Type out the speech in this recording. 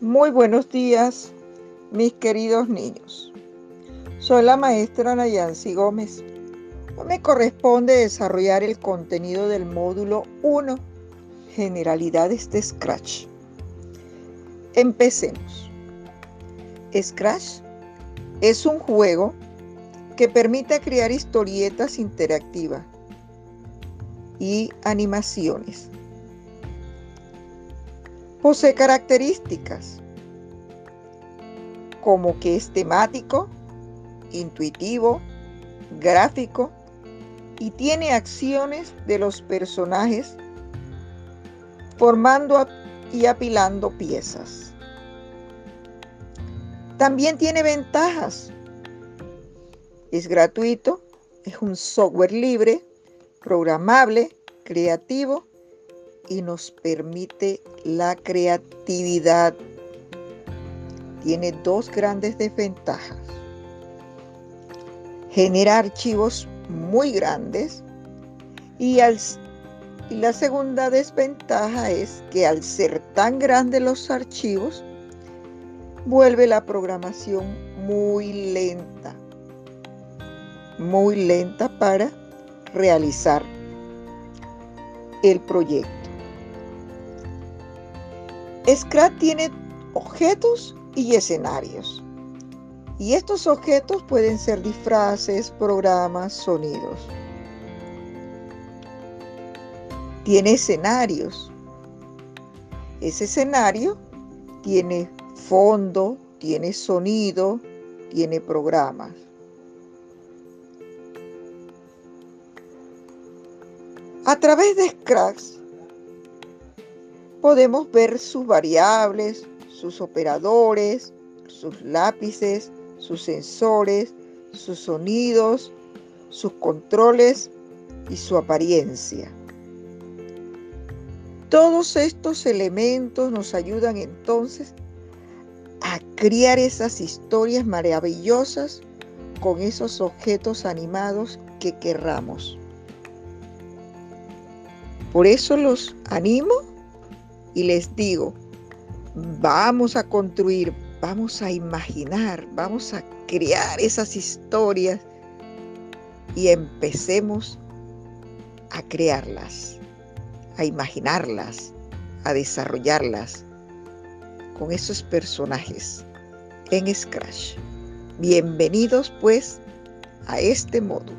Muy buenos días, mis queridos niños. Soy la maestra Nayansi Gómez. Hoy me corresponde desarrollar el contenido del módulo 1, Generalidades de Scratch. Empecemos. Scratch es un juego que permite crear historietas interactivas y animaciones Posee características como que es temático, intuitivo, gráfico y tiene acciones de los personajes formando y apilando piezas. También tiene ventajas. Es gratuito, es un software libre, programable, creativo y nos permite la creatividad. Tiene dos grandes desventajas. Genera archivos muy grandes y, y la segunda desventaja es que al ser tan grandes los archivos, vuelve la programación muy lenta, muy lenta para realizar el proyecto. Scratch tiene objetos y escenarios. Y estos objetos pueden ser disfraces, programas, sonidos. Tiene escenarios. Ese escenario tiene fondo, tiene sonido, tiene programas. A través de Scratch podemos ver sus variables, sus operadores, sus lápices, sus sensores, sus sonidos, sus controles y su apariencia. Todos estos elementos nos ayudan entonces a crear esas historias maravillosas con esos objetos animados que querramos. Por eso los animo y les digo, vamos a construir, vamos a imaginar, vamos a crear esas historias y empecemos a crearlas, a imaginarlas, a desarrollarlas con esos personajes en Scratch. Bienvenidos pues a este módulo.